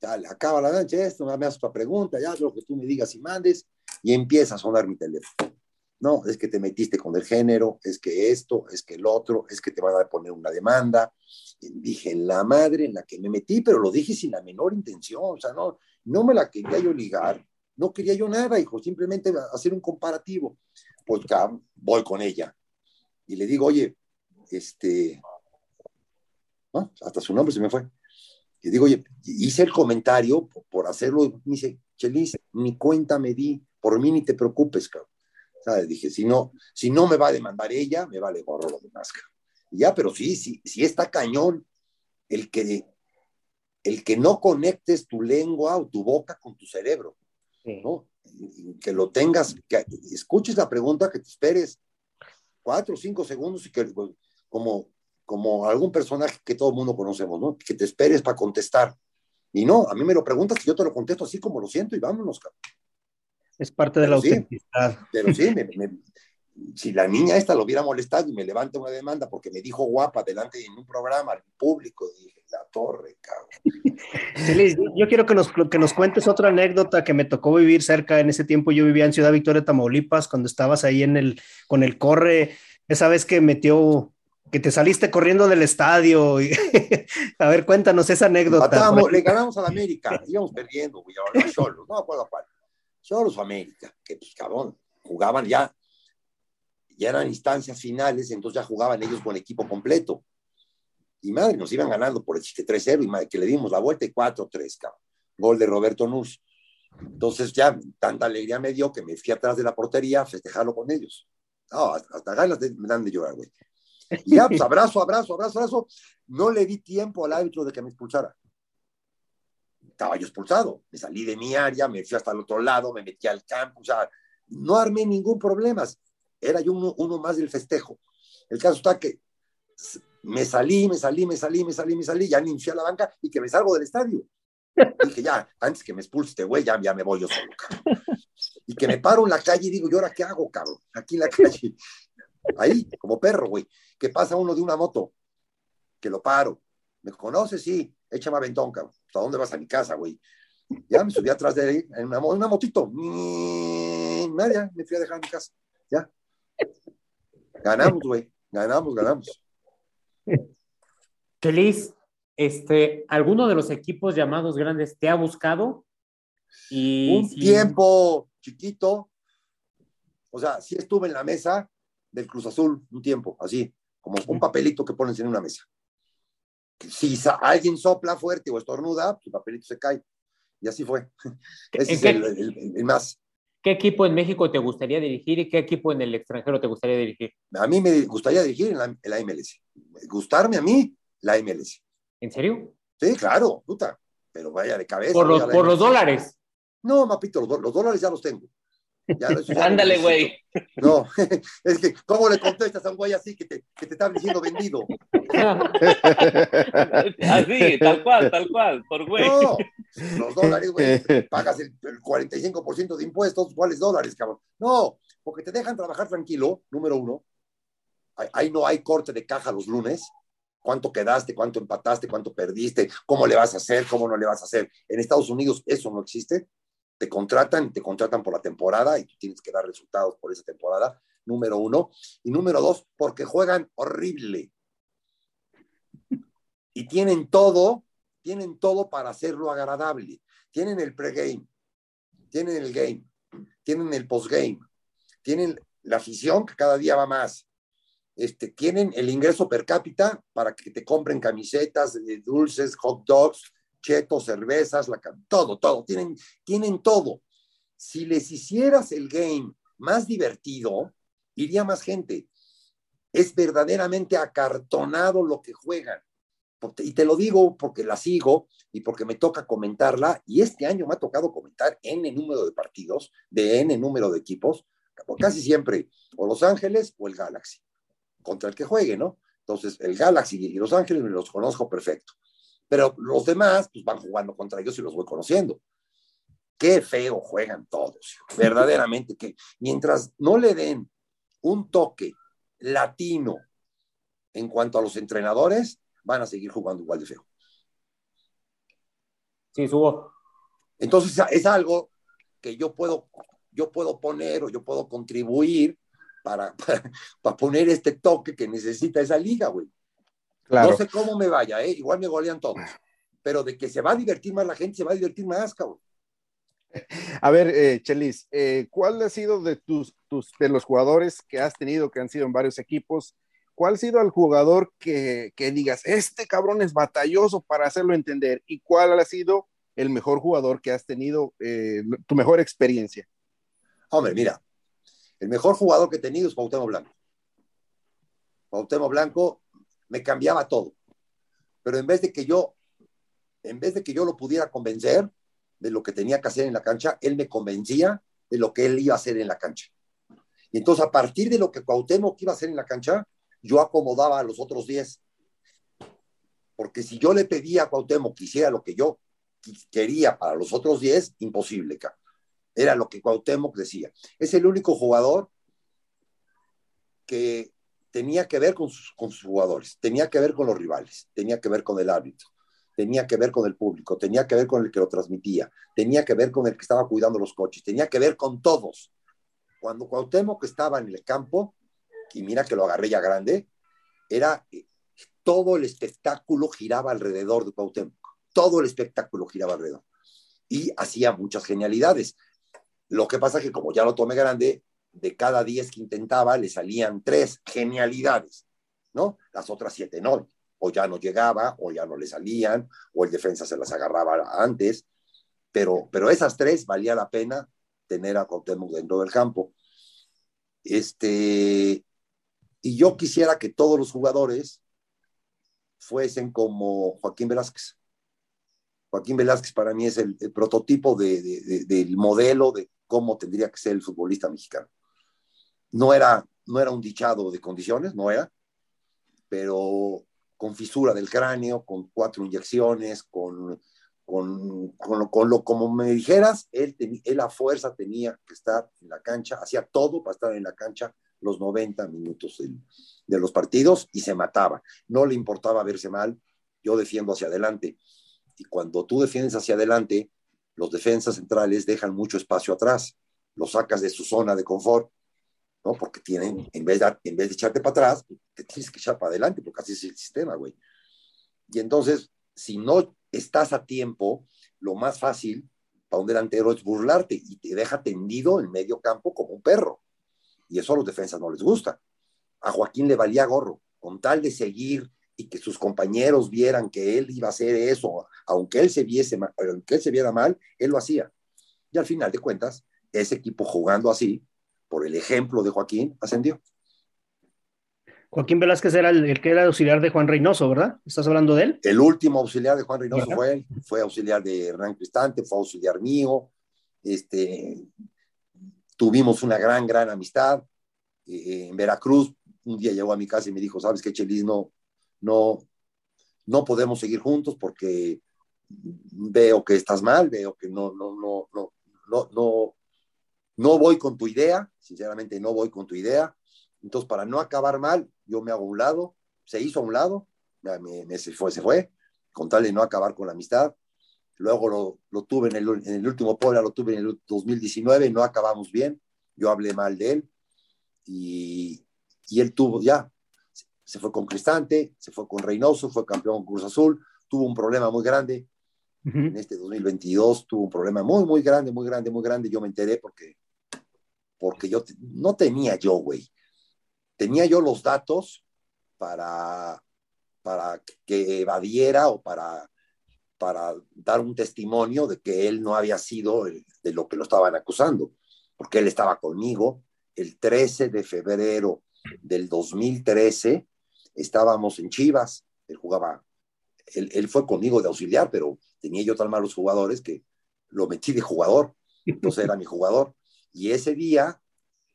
dale, acaba la noche, esto, me haces tu pregunta, ya lo que tú me digas y mandes, y empieza a sonar mi teléfono. No, es que te metiste con el género, es que esto, es que el otro, es que te van a poner una demanda. Y dije, la madre en la que me metí, pero lo dije sin la menor intención, o sea, no, no me la quería yo ligar, no quería yo nada, hijo, simplemente hacer un comparativo. Pues ya voy con ella y le digo, oye, este, ¿no? hasta su nombre se me fue. Y digo, oye, hice el comentario por, por hacerlo. Me dice, Chelis, ni cuenta me di, por mí ni te preocupes, cabrón. ¿Sabes? Dije, si no, si no me va a demandar ella, me vale gorro lo demás, cabrón. Y ya, pero sí, sí, sí está cañón el que, el que no conectes tu lengua o tu boca con tu cerebro, sí. ¿no? Que lo tengas, que escuches la pregunta, que te esperes cuatro o cinco segundos y que como como algún personaje que todo el mundo conocemos, ¿no? Que te esperes para contestar. Y no, a mí me lo preguntas y yo te lo contesto así como lo siento y vámonos, cabrón. Es parte de pero la sí, autenticidad. Pero sí, me, me, si la niña esta lo hubiera molestado y me levanta una demanda porque me dijo guapa delante de un programa al público, dije, la torre, cabrón. Sí, yo quiero que nos, que nos cuentes otra anécdota que me tocó vivir cerca. En ese tiempo yo vivía en Ciudad Victoria, Tamaulipas, cuando estabas ahí en el, con el corre, esa vez que metió que te saliste corriendo del estadio. Y a ver, cuéntanos esa anécdota. Matamos, le ganamos a la América, íbamos perdiendo, güey, ahora solos, no acuerdo cuál. Solos o América, que pues cabrón, jugaban ya. ya eran instancias finales, entonces ya jugaban ellos con equipo completo. Y madre, nos iban ganando por el chiste 3-0 y madre, que le dimos la vuelta y 4-3, cabrón. Gol de Roberto Nuz. Entonces ya tanta alegría me dio que me fui atrás de la portería a festejarlo con ellos. No, hasta ganas de, me dan de llorar, güey. Y ya, pues abrazo, abrazo, abrazo, abrazo. No le di tiempo al árbitro de que me expulsara. Estaba yo expulsado. Me salí de mi área, me fui hasta el otro lado, me metí al campo. O sea, no armé ningún problema. Era yo uno, uno más del festejo. El caso está que me salí, me salí, me salí, me salí, me salí, ya ni a la banca y que me salgo del estadio. Dije, ya, antes que me expulse este güey, ya, ya me voy yo solo, cabrón. Y que me paro en la calle y digo, ¿y ahora qué hago, cabrón? Aquí en la calle. Ahí, como perro, güey. Que pasa uno de una moto. Que lo paro. ¿Me conoces? Sí. Échame aventón, cabrón. ¿A dónde vas a mi casa, güey? Ya me subí atrás de él en una, una motito. Media, me fui a dejar mi casa. Ya. Ganamos, güey. Ganamos, ganamos. Feliz, este, ¿alguno de los equipos llamados grandes te ha buscado? Y, un tiempo chiquito, o sea, sí estuve en la mesa del Cruz Azul un tiempo, así, como un papelito que pones en una mesa. Si alguien sopla fuerte o estornuda, su papelito se cae. Y así fue. Ese es el, más. ¿Qué equipo en México te gustaría dirigir y qué equipo en el extranjero te gustaría dirigir? A mí me gustaría dirigir en la, en la MLS. Gustarme a mí, la MLS. ¿En serio? Sí, claro, puta. Pero vaya de cabeza. Por los, por los dólares. No, mapito, los, dólares ya los tengo. Ándale, güey. No, es que, ¿cómo le contestas a un güey así que te, que te está diciendo vendido? así, tal cual, tal cual, por güey. No, los dólares, güey, pagas el, el 45% de impuestos, ¿cuáles dólares, cabrón? No, porque te dejan trabajar tranquilo, número uno. Ahí no hay corte de caja los lunes cuánto quedaste, cuánto empataste, cuánto perdiste, cómo le vas a hacer, cómo no le vas a hacer. En Estados Unidos eso no existe. Te contratan, te contratan por la temporada y tú tienes que dar resultados por esa temporada, número uno. Y número dos, porque juegan horrible. Y tienen todo, tienen todo para hacerlo agradable. Tienen el pregame, tienen el game, tienen el postgame, tienen la afición que cada día va más, este, tienen el ingreso per cápita para que te compren camisetas, dulces, hot dogs, chetos, cervezas, todo, todo, tienen, tienen todo. Si les hicieras el game más divertido, iría más gente. Es verdaderamente acartonado lo que juegan. Y te lo digo porque la sigo y porque me toca comentarla. Y este año me ha tocado comentar N número de partidos, de N número de equipos, casi siempre o Los Ángeles o el Galaxy contra el que juegue, ¿no? Entonces, el Galaxy y Los Ángeles me los conozco perfecto. Pero los demás, pues van jugando contra ellos y los voy conociendo. Qué feo juegan todos, verdaderamente, que mientras no le den un toque latino en cuanto a los entrenadores, van a seguir jugando igual de feo. Sí, subo. Entonces es algo que yo puedo, yo puedo poner o yo puedo contribuir para, para, poner este toque que necesita esa liga, güey. No sé cómo me vaya, ¿eh? igual me golean todos, pero de que se va a divertir más la gente, se va a divertir más, cabrón. A ver, eh, Chelis, eh, ¿cuál ha sido de tus, tus, de los jugadores que has tenido, que han sido en varios equipos, cuál ha sido el jugador que, que digas, este cabrón es batalloso para hacerlo entender? ¿Y cuál ha sido el mejor jugador que has tenido, eh, tu mejor experiencia? Hombre, mira, el mejor jugador que he tenido es Cuauhtémoc Blanco. Cuauhtémoc Blanco me cambiaba todo. Pero en vez de que yo, en vez de que yo lo pudiera convencer de lo que tenía que hacer en la cancha, él me convencía de lo que él iba a hacer en la cancha. Y entonces, a partir de lo que Cuauhtémoc iba a hacer en la cancha, yo acomodaba a los otros 10. Porque si yo le pedía a Cuauhtémoc que hiciera lo que yo quería para los otros 10, imposible. Era lo que Cuauhtémoc decía. Es el único jugador que tenía que ver con sus, jugadores, tenía que ver con los rivales, tenía que ver con el árbitro, tenía que ver con el público, tenía que ver con el que lo transmitía, tenía que ver con el que estaba cuidando los coches, tenía que ver con todos. Cuando Cuauhtémoc estaba en el campo, y mira que lo agarré ya grande, era eh, todo el espectáculo giraba alrededor de Cuauhtémoc, todo el espectáculo giraba alrededor. Y hacía muchas genialidades. Lo que pasa es que como ya lo tomé grande, de cada 10 que intentaba le salían tres genialidades, ¿no? Las otras siete no, o ya no llegaba, o ya no le salían, o el defensa se las agarraba antes, pero, pero esas tres valía la pena tener a Cuauhtémoc dentro del campo. Este, y yo quisiera que todos los jugadores fuesen como Joaquín Velázquez. Joaquín Velázquez para mí es el, prototipo del modelo de cómo tendría que ser el futbolista mexicano. No era, no era un dichado de condiciones, no era, pero con fisura del cráneo, con cuatro inyecciones, con, con, con, lo, como me dijeras, él, él a fuerza tenía que estar en la cancha, hacía todo para estar en la cancha los 90 minutos de los partidos y se mataba. No le importaba verse mal, yo defiendo hacia adelante. Y cuando tú defiendes hacia adelante, los defensas centrales dejan mucho espacio atrás, lo sacas de su zona de confort, ¿no? Porque tienen, en vez de, en vez de echarte para atrás, te tienes que echar para adelante, porque así es el sistema, güey. Y entonces, si no estás a tiempo, lo más fácil para un delantero es burlarte y te deja tendido en medio campo como un perro. Y eso a los defensas no les gusta. A Joaquín le valía gorro, con tal de seguir y que sus compañeros vieran que él iba a hacer eso, aunque él se viese aunque él se viera mal, él lo hacía. Y al final de cuentas, ese equipo jugando así, por el ejemplo de Joaquín, ascendió. Joaquín Velázquez era el, que era auxiliar de Juan Reynoso, ¿verdad? ¿Estás hablando de él? El último auxiliar de Juan Reynoso fue él, fue auxiliar de Hernán Cristante, fue auxiliar mío, este, tuvimos una gran, gran amistad. Eh, en Veracruz, un día llegó a mi casa y me dijo, ¿sabes qué, Chelis? No, no, no podemos seguir juntos porque veo que estás mal, veo que no, no, no, no, no, no, no voy con tu idea, sinceramente no voy con tu idea. Entonces, para no acabar mal, yo me hago a un lado, se hizo a un lado, me, se fue, se fue, con tal de no acabar con la amistad. Luego lo, lo tuve en el, en el, último Puebla, lo tuve en el 2019 y no acabamos bien. Yo hablé mal de él y, y él tuvo ya, se fue con Cristante, se fue con Reynoso, fue campeón con Cruz Azul, tuvo un problema muy grande. En este 2022 tuvo un problema muy, muy grande, muy grande, muy grande. Yo me enteré porque, porque yo no tenía yo, güey. Tenía yo los datos para, para que evadiera o para para dar un testimonio de que él no había sido de lo que lo estaban acusando, porque él estaba conmigo el 13 de febrero del 2013, estábamos en Chivas, él jugaba, él, fue conmigo de auxiliar, pero tenía yo tan malos jugadores que lo metí de jugador, entonces era mi jugador. Y ese día,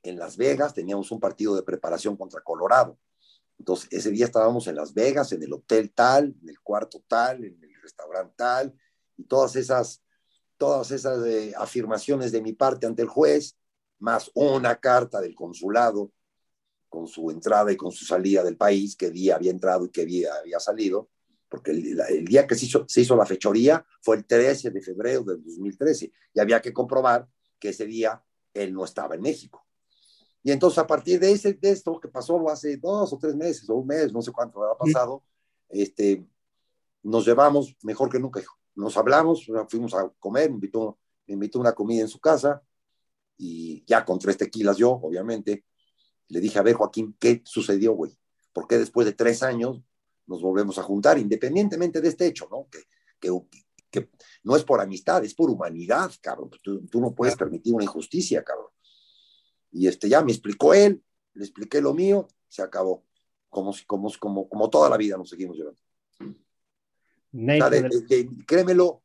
en Las Vegas, teníamos un partido de preparación contra Colorado. Entonces, ese día estábamos en Las Vegas, en el hotel tal, en el cuarto tal, en el restaurante tal, y todas esas, todas esas eh, afirmaciones de mi parte ante el juez, más una carta del consulado con su entrada y con su salida del país, qué día había entrado y qué día había salido, porque el, día que se hizo, se hizo, la fechoría fue el 13 de febrero del 2013, y había que comprobar que ese día él no estaba en México. Y entonces a partir de, ese, de esto que pasó hace dos o tres meses o un mes, no sé cuánto ha pasado, este, nos llevamos mejor que nunca, Nos hablamos, fuimos a comer, me invitó, me invitó una comida en su casa y ya con tres tequilas yo, obviamente, le dije, a ver, Joaquín, ¿qué sucedió, güey? ¿Por qué después de tres años nos volvemos a juntar, independientemente de este hecho, ¿no? Que, que, no es por amistad, es por humanidad, cabrón. Tú, tú, no puedes permitir una injusticia, cabrón. Y este, ya me explicó él, le expliqué lo mío, se acabó. Como, como, como, como toda la vida nos seguimos llevando créemelo,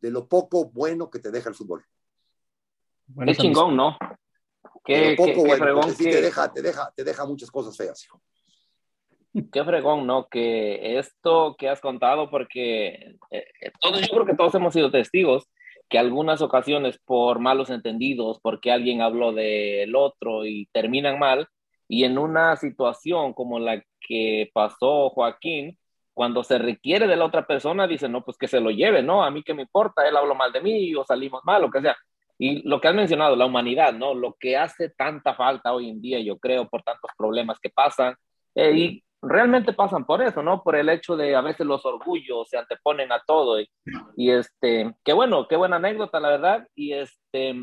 de lo poco bueno que te deja el fútbol. Qué chingón, ¿no? Qué, poco bueno, te, deja, te, deja, te deja muchas cosas feas, hijo. Qué fregón, ¿no? Que esto que has contado, porque eh, todos, yo creo que todos hemos sido testigos que algunas ocasiones por malos entendidos, porque alguien habló del otro y terminan mal, y en una situación como la que pasó Joaquín, cuando se requiere de la otra persona, dice, no, pues que se lo lleve, ¿no? A mí qué me importa, él habló mal de mí o salimos mal, lo que sea. Y lo que has mencionado, la humanidad, ¿no? Lo que hace tanta falta hoy en día, yo creo, por tantos problemas que pasan. Eh, y realmente pasan por eso, ¿no? Por el hecho de a veces los orgullos se anteponen a todo. Y, este, qué bueno, qué buena anécdota, la verdad. Y este,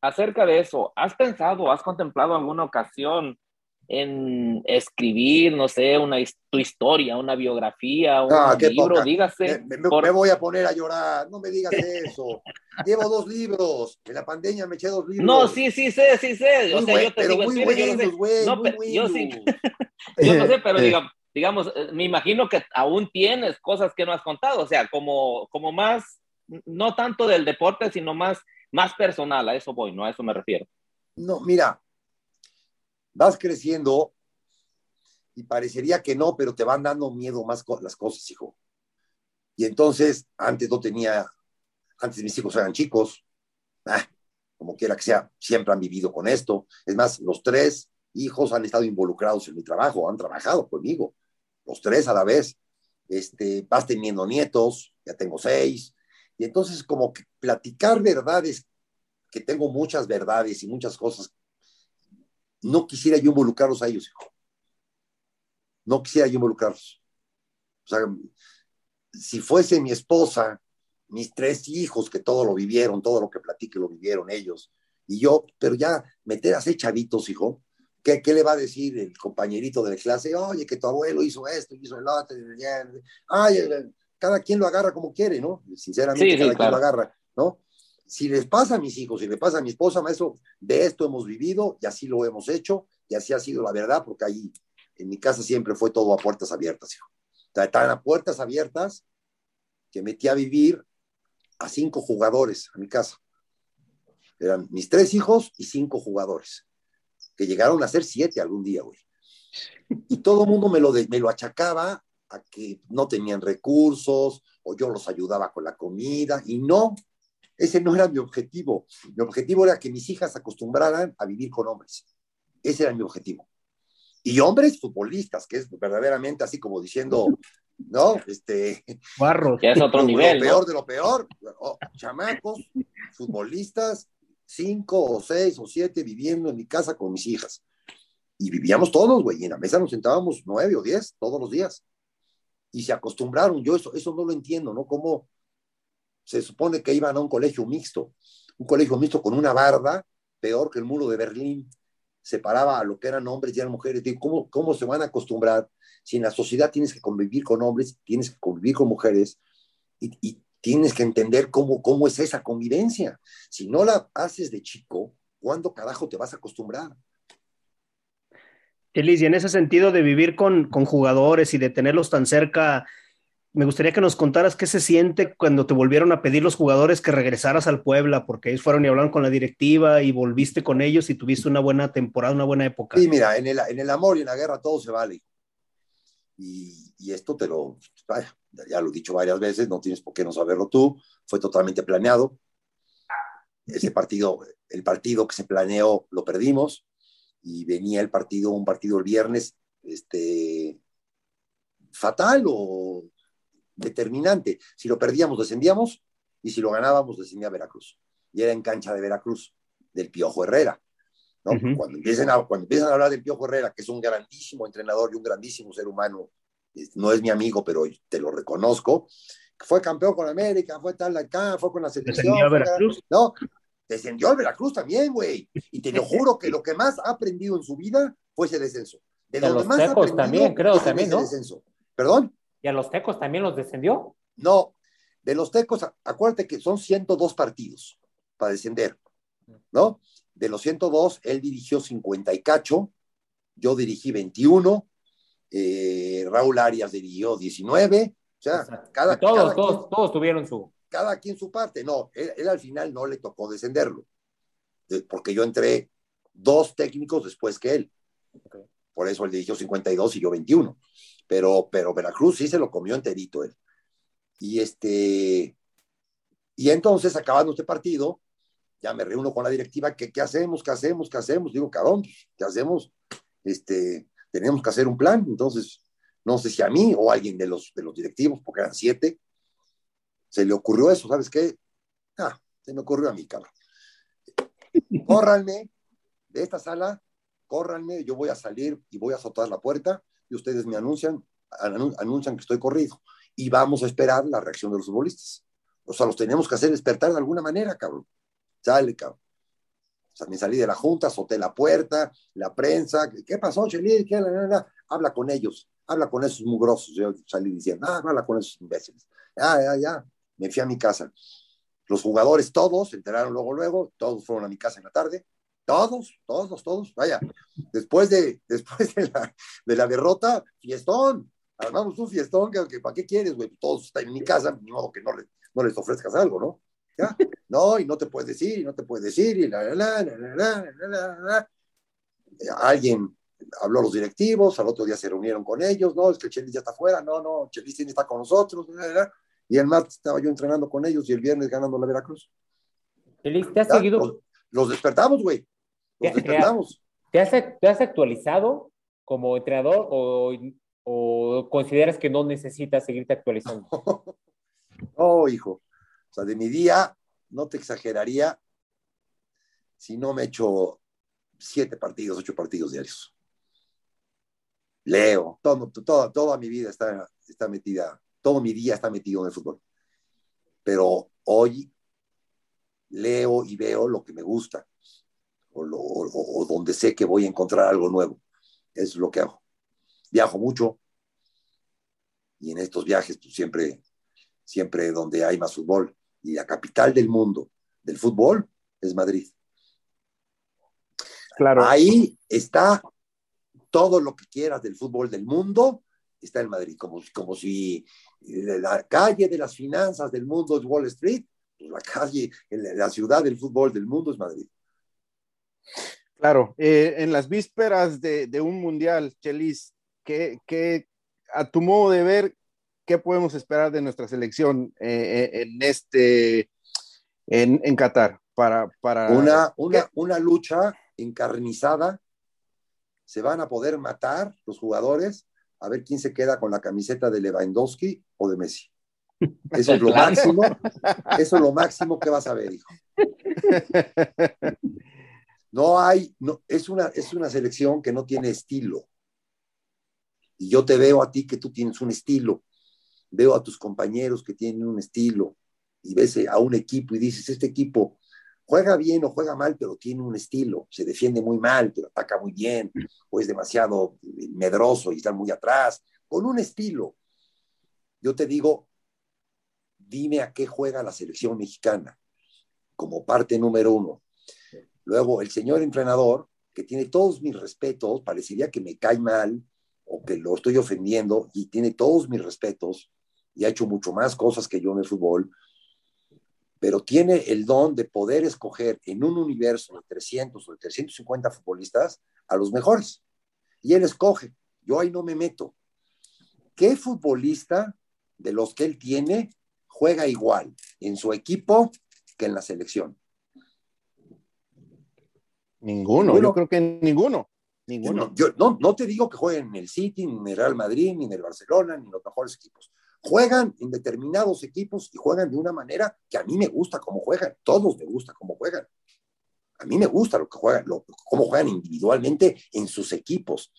acerca de eso, ¿has pensado, has contemplado alguna ocasión en escribir, no sé, una tu historia, una biografía, un Ah, libro, poca. dígase? Me, me- por- me voy a poner a llorar, no me digas eso. Llevo dos libros, en la pandemia me eché dos libros. No, sí, sí sé, sí sé. O Muy sea, buen- yo te pero digo, muy sí, yo buenos, güey, No, muy pero yo sí- buenos. Yo no sé, pero Eh, digamos, digamos, eh, me imagino que aún tienes cosas que no has contado, o sea, como, como más, no tanto del deporte, sino más, más personal, a eso voy, no a eso me refiero. No, mira, vas creciendo y parecería que no, pero te van dando miedo más las cosas, hijo. Y entonces, antes no tenía, antes mis hijos eran chicos, ah, como quiera que sea, siempre han vivido con esto. Es más, los tres hijos han estado involucrados en mi trabajo, han trabajado conmigo, los tres a la vez. Este, vas teniendo nietos, ya tengo seis, y entonces como que platicar verdades que tengo muchas verdades y muchas cosas. No quisiera yo involucrarlos a ellos, hijo. No quisiera yo involucrarlos. O sea, si fuese mi esposa, mis tres hijos que todo lo vivieron, todo lo que platique lo vivieron ellos, y yo, pero ya meter a chavitos, hijo, ¿qué, qué le va a decir el compañerito de la clase? Oye, que tu abuelo hizo esto, hizo el otro, ay, cada quien lo agarra como quiere, ¿no? Sinceramente, Sí, sí, cada quien lo agarra, ¿no? Si les pasa a mis hijos, si le pasa a mi esposa, maestro, de esto hemos vivido y así lo hemos hecho y así ha sido la verdad, porque ahí en mi casa siempre fue todo a puertas abiertas, hijo. Estaban a puertas abiertas que metí a vivir a cinco jugadores a mi casa. Eran mis tres hijos y cinco jugadores, que llegaron a ser siete algún día, güey. Y todo el mundo me lo, me lo achacaba a que no tenían recursos o yo los ayudaba con la comida y no, ese no era mi objetivo. Mi objetivo era que mis hijas acostumbraran a vivir con hombres. Ese era mi objetivo. Y hombres futbolistas, que es verdaderamente así como diciendo, ¿no? Este, Barros. Ya es otro lo, nivel, lo ¿no? peor de lo peor. Oh, chamacos, futbolistas, cinco o seis o siete viviendo en mi casa con mis hijas. Y vivíamos todos, güey. Y en la mesa nos sentábamos nueve o diez todos los días. Y se acostumbraron. Yo eso, eso no lo entiendo, ¿no? Cómo se supone que iban a un colegio mixto. Un colegio mixto con una barda, peor que el muro de Berlín. Separaba a lo que eran hombres y eran mujeres. Digo, ¿cómo, ¿Cómo se van a acostumbrar? Si en la sociedad tienes que convivir con hombres, tienes que convivir con mujeres y, tienes que entender cómo, cómo es esa convivencia. Si no la haces de chico, ¿cuándo carajo te vas a acostumbrar? Elis, y en ese sentido de vivir con, con jugadores y de tenerlos tan cerca, me gustaría que nos contaras qué se siente cuando te volvieron a pedir los jugadores que regresaras al Puebla, porque ellos fueron y hablaron con la directiva y volviste con ellos y tuviste una buena temporada, una buena época. Sí, mira, en el, en el amor y en la guerra todo se vale. Y, y esto te lo, ya lo he dicho varias veces, no tienes por qué no saberlo tú, fue totalmente planeado. Ese partido, el partido que se planeó lo perdimos y venía el partido, un partido el viernes, este, fatal o determinante. Si lo perdíamos, descendíamos y si lo ganábamos, descendía Veracruz. Y era en cancha de Veracruz, del Piojo Herrera. ¿no? Cuando, empiecen a, cuando empiezan a hablar del Piojo Herrera, que es un grandísimo entrenador y un grandísimo ser humano, no es mi amigo, pero te lo reconozco, fue campeón con América, fue tal acá, fue con la selección. Descendió a Veracruz. No, descendió al Veracruz también, güey. Y te lo juro que lo que más ha aprendido en su vida fue ese descenso. De lo los que más Tecos aprendido también, creo, también, ese ¿no? descenso. ¿Perdón? ¿Y a los tecos también los descendió? No, de los tecos, acuérdate que son 102 partidos para descender, ¿no? De los 102, él dirigió 50 y cacho, yo dirigí 21, eh, Raúl Arias dirigió 19, o sea, Exacto. cada, todos, cada, todos, quien, todos tuvieron su. cada quien su parte. No, él, él al final no le tocó descenderlo, eh, porque yo entré dos técnicos después que él. Por eso él dirigió 52 y yo 21. Pero, pero Veracruz sí se lo comió enterito él. Y este, y entonces acabando este partido, ya me reúno con la directiva, ¿qué, qué hacemos? ¿Qué hacemos? ¿Qué hacemos? Digo, cabrón, pues, ¿qué hacemos? Este, tenemos que hacer un plan. Entonces, no sé si a mí o a alguien de los, de los directivos, porque eran siete, se le ocurrió eso, ¿sabes qué? Ah, se me ocurrió a mí, cabrón. Córranme de esta sala, córranme, yo voy a salir y voy a azotar la puerta y ustedes me anuncian, anun- anuncian que estoy corrido y vamos a esperar la reacción de los futbolistas. O sea, los tenemos que hacer despertar de alguna manera, cabrón. Sale, cabrón. O sea, me salí de la junta, azoté la puerta, la prensa, ¿qué pasó, Chelis? ¿Qué? Habla con ellos, habla con esos mugrosos. Yo salí diciendo, ah, habla con esos imbéciles. Ya, ya, ya. Me fui a mi casa. Los jugadores todos se enteraron luego, luego, todos fueron a mi casa en la tarde. Todos, todos, todos. Vaya, después de, después de, la, de la derrota, fiestón. Armamos un fiestón que, ¿para qué quieres, güey? Todos están en mi casa, ni modo que no, le, no les ofrezcas algo, ¿no? ¿Ya? No, y no te puedes decir, y no te puedes decir, y la, la, la, la, la, la, la, Alguien habló a los directivos, al otro día se reunieron con ellos, no, es que Chelis ya está fuera, no, no, Chelis tiene está con nosotros, y el martes estaba yo entrenando con ellos y el viernes ganando la Veracruz. Chelis, ¿te has seguido? Los, los despertamos, güey. Los ¿Te, despertamos. ¿te has, ¿Te has actualizado como entrenador o, o consideras que no necesitas seguirte actualizando? no, hijo. O sea, de mi día, no te exageraría si no me echo siete partidos, ocho partidos diarios. Leo, todo, todo, toda mi vida está, está metida, todo mi día está metido en el fútbol. Pero hoy leo y veo lo que me gusta o, lo, o, o donde sé que voy a encontrar algo nuevo. Eso es lo que hago. Viajo mucho y en estos viajes pues, siempre, siempre donde hay más fútbol y la capital del mundo del fútbol es Madrid. Claro. Ahí está todo lo que quieras del fútbol del mundo, está en Madrid, como, como si la calle de las finanzas del mundo es Wall Street, pues la calle, la ciudad del fútbol del mundo es Madrid. Claro, eh, en las vísperas de, de un mundial, Chelis, ¿qué, ¿qué, a tu modo de ver, qué podemos esperar de nuestra selección eh, en este, en, en Qatar? Para, para una, una, una lucha encarnizada, se van a poder matar los jugadores a ver quién se queda con la camiseta de Lewandowski o de Messi. Eso es lo máximo, eso es lo máximo que vas a ver, hijo. No hay, no, es, una, es una selección que no tiene estilo. Y yo te veo a ti que tú tienes un estilo, veo a tus compañeros que tienen un estilo, y ves a un equipo y dices, este equipo juega bien o juega mal, pero tiene un estilo, se defiende muy mal, pero ataca muy bien, o es demasiado medroso y está muy atrás, con un estilo. Yo te digo, dime a qué juega la selección mexicana como parte número uno. Luego, el señor entrenador, que tiene todos mis respetos, parecería que me cae mal o que lo estoy ofendiendo y tiene todos mis respetos y ha hecho mucho más cosas que yo en el fútbol, pero tiene el don de poder escoger en un universo de 300 o de 350 futbolistas a los mejores. Y él escoge, yo ahí no me meto. ¿Qué futbolista de los que él tiene juega igual en su equipo que en la selección? Ninguno, ninguno. yo creo que ninguno. Ninguno. Yo, no, no te digo que jueguen en el City, ni en el Real Madrid, ni en el Barcelona, ni en los mejores equipos. Juegan en determinados equipos y juegan de una manera que a mí me gusta cómo juegan. Todos me gusta cómo juegan. A mí me gusta lo que juegan, lo, cómo juegan individualmente en sus equipos.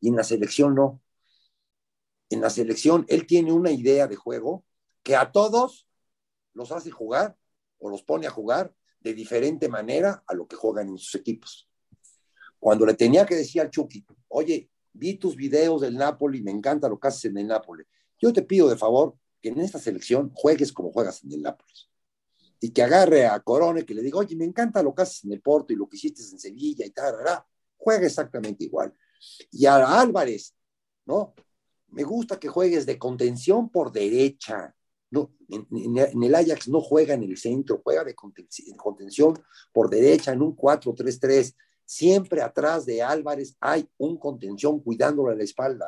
Y en la selección no. En la selección él tiene una idea de juego que a todos los hace jugar o los pone a jugar de diferente manera a lo que juegan en sus equipos. Cuando le tenía que decir al Chucky, oye, vi tus videos del Napoli, me encanta lo que haces en el Napoli. Yo te pido de favor que en esta selección juegues como juegas en el Nápoles. Y que agarre a Corone, que le diga, oye, me encanta lo que haces en el Porto y lo que hiciste en Sevilla y tal, juega exactamente igual. Y a Álvarez, ¿no? Me gusta que juegues de contención por derecha. No, en, el Ajax no juega en el centro, juega de contención por derecha en un 4-3-3 siempre atrás de Álvarez hay un contención cuidándole la espalda.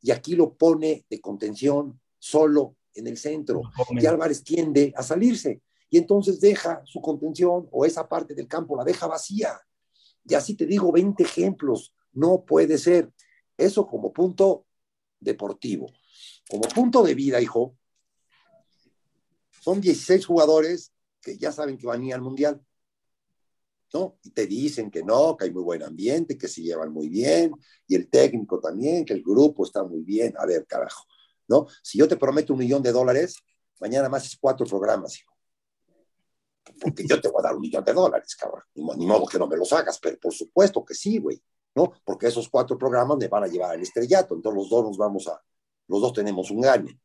Y aquí lo pone de contención solo en el centro. Y Álvarez tiende a salirse. Y entonces deja su contención o esa parte del campo, la deja vacía. Y así te digo 20 ejemplos. No puede ser. Eso como punto deportivo. Como punto de vida, hijo, son 16 jugadores que ya saben que van a ir al Mundial. ¿no? Y te dicen que no, que hay muy buen ambiente, que se llevan muy bien, y el técnico también, que el grupo está muy bien. A ver, carajo, ¿no? Si yo te prometo un millón de dólares, mañana más es cuatro programas, hijo. porque yo te voy a dar un millón de dólares, cabrón. Ni, modo que no me los hagas, pero por supuesto que sí, güey, ¿no? Porque esos cuatro programas me van a llevar al estrellato, entonces los dos nos vamos a, los dos tenemos un gane.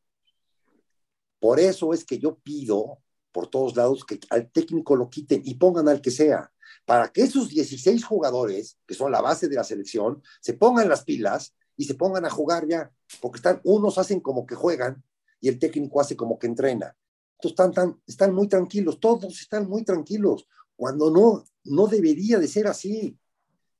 Por eso es que yo pido por todos lados que al técnico lo quiten y pongan al que sea, para que esos 16 jugadores, que son la base de la selección, se pongan las pilas y se pongan a jugar ya, porque están, unos hacen como que juegan y el técnico hace como que entrena. Entonces están, tan, están muy tranquilos, todos están muy tranquilos, cuando no, no debería de ser así.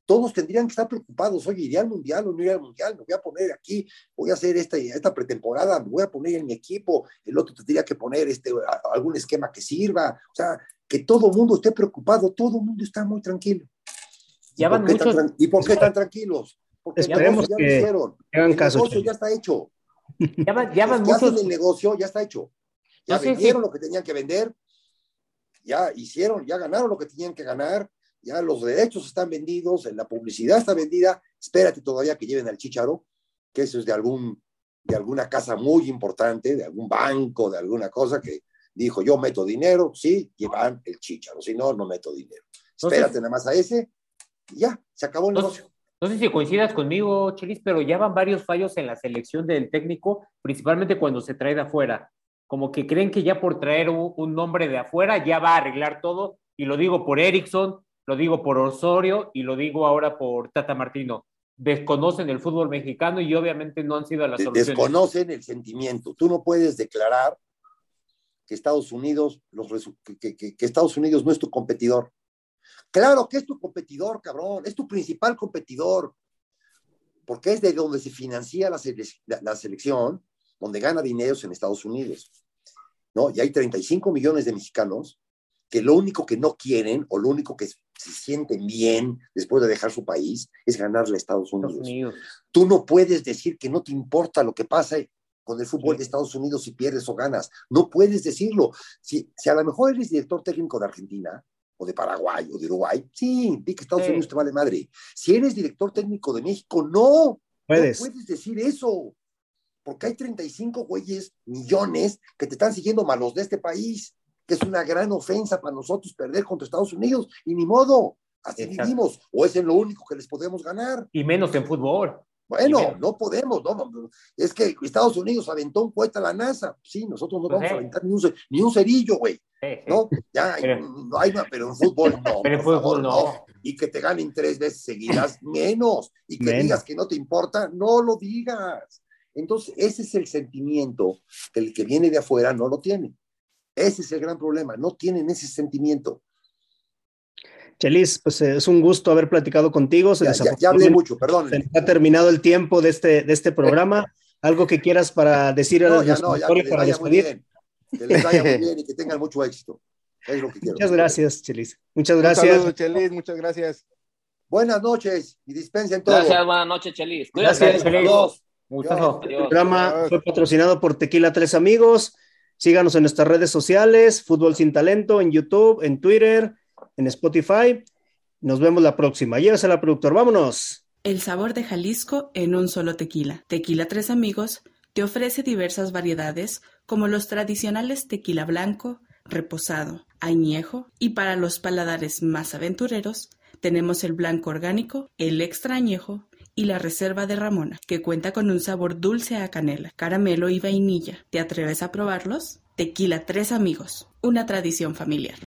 Todos tendrían que estar preocupados, oye, ¿iría al mundial o no iría al mundial? Me voy a poner aquí, voy a hacer esta, esta pretemporada, me voy a poner en mi equipo, el otro tendría que poner este, algún esquema que sirva, o sea, que todo el mundo esté preocupado, todo el mundo está muy tranquilo. ¿Y, por qué, tan, ¿y por qué tan tranquilos? Porque Esperemos ya que lo hicieron. el negocio ya está hecho. Llaman, llaman muchos... el negocio ya está hecho. Ya vendieron lo que tenían que vender, ya hicieron, ya ganaron lo que tenían que ganar, ya los derechos están vendidos, la publicidad está vendida, espérate todavía que lleven al chicharo, que eso es de algún de alguna casa muy importante, de algún banco, de alguna cosa que dijo, yo meto dinero, sí, llevan el chicharo, si no, no meto dinero. Espérate nada más a ese, y ya, se acabó el negocio. No sé si coincidas conmigo, Chelis, pero ya van varios fallos en la selección del técnico, principalmente cuando se trae de afuera como que creen que ya por traer un, nombre de afuera ya va a arreglar todo, y lo digo por Erickson, lo digo por Osorio y lo digo ahora por Tata Martino. Desconocen el fútbol mexicano y obviamente no han sido las soluciones. Desconocen el sentimiento. Tú no puedes declarar que Estados Unidos, los, que, que, Estados Unidos no es tu competidor. Claro que es tu competidor, cabrón, es tu principal competidor, porque es de donde se financia la, la selección donde gana dinero en Estados Unidos, ¿no? Y hay 35 millones de mexicanos que lo único que no quieren o lo único que se sienten bien después de dejar su país es ganarle a Estados Unidos. Tú no puedes decir que no te importa lo que pasa con el fútbol de Estados Unidos si pierdes o ganas. No puedes decirlo. Si, si a lo mejor eres director técnico de Argentina o de Paraguay o de Uruguay, sí, di que Estados Unidos te vale madre. Si eres director técnico de México, no. Puedes. No puedes decir eso porque hay 35 güeyes, millones, que te están siguiendo malos de este país, que es una gran ofensa para nosotros perder contra Estados Unidos, y ni modo, así vivimos, o es en lo único que les podemos ganar. Y menos en fútbol. Bueno, no podemos, no, es que Estados Unidos aventó un cohete a la NASA, sí, nosotros no pues vamos a aventar ni un, ni un cerillo, güey, ¿no? Ya, pero, no hay, pero en fútbol no. Pero en fútbol no. Y que te ganen tres veces seguidas, menos. Y que digas que no te importa, no lo digas. Entonces, ese es el sentimiento que el que viene de afuera no lo tiene. Ese es el gran problema, no tienen ese sentimiento. Chelis, pues eh, es un gusto haber platicado contigo. ya, hablé mucho, perdón. Se ha terminado el tiempo de este, de este programa. ¿Algo que quieras para decir a no, ya no, ya que les vaya muy bien. Que les vaya muy bien y que tengan mucho éxito. Es lo que quiero. Muchas gracias, Chelis. Muchas gracias. Saludos, Chelis. Muchas gracias. Buenas noches y dispensen todo. Gracias, buenas noches, Chelis. Gracias, Chelis. El programa fue patrocinado por Tequila Tres Amigos. Síganos en nuestras redes sociales, Fútbol Sin Talento, en YouTube, en Twitter, en Spotify. Nos vemos la próxima. Llévesela, productor. Vámonos. El sabor de Jalisco en un solo tequila. Tequila Tres Amigos te ofrece diversas variedades como los tradicionales tequila blanco, reposado, añejo y para los paladares más aventureros tenemos el blanco orgánico, el extra añejo y la Reserva de Ramona, que cuenta con un sabor dulce a canela, caramelo y vainilla. ¿Te atreves a probarlos? Tequila Tres Amigos, una tradición familiar.